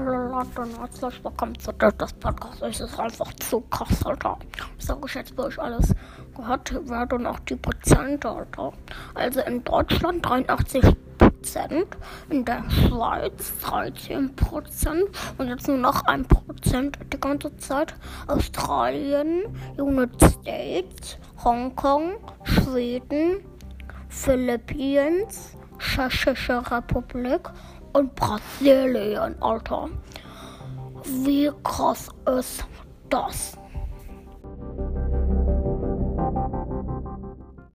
Und herzlich willkommen zu das Podcast. Es ist einfach zu krass, Alter. Ich sage euch jetzt, wo ich alles gehört werde und auch die Prozente, Alter. Also in Deutschland 83 Prozent, in der Schweiz 13 Prozent und jetzt nur noch 1 Prozent die ganze Zeit. Australien, United States, Hongkong, Schweden, Philippinen, Tschechische Republik und Brasilien, Alter. Wie krass ist das?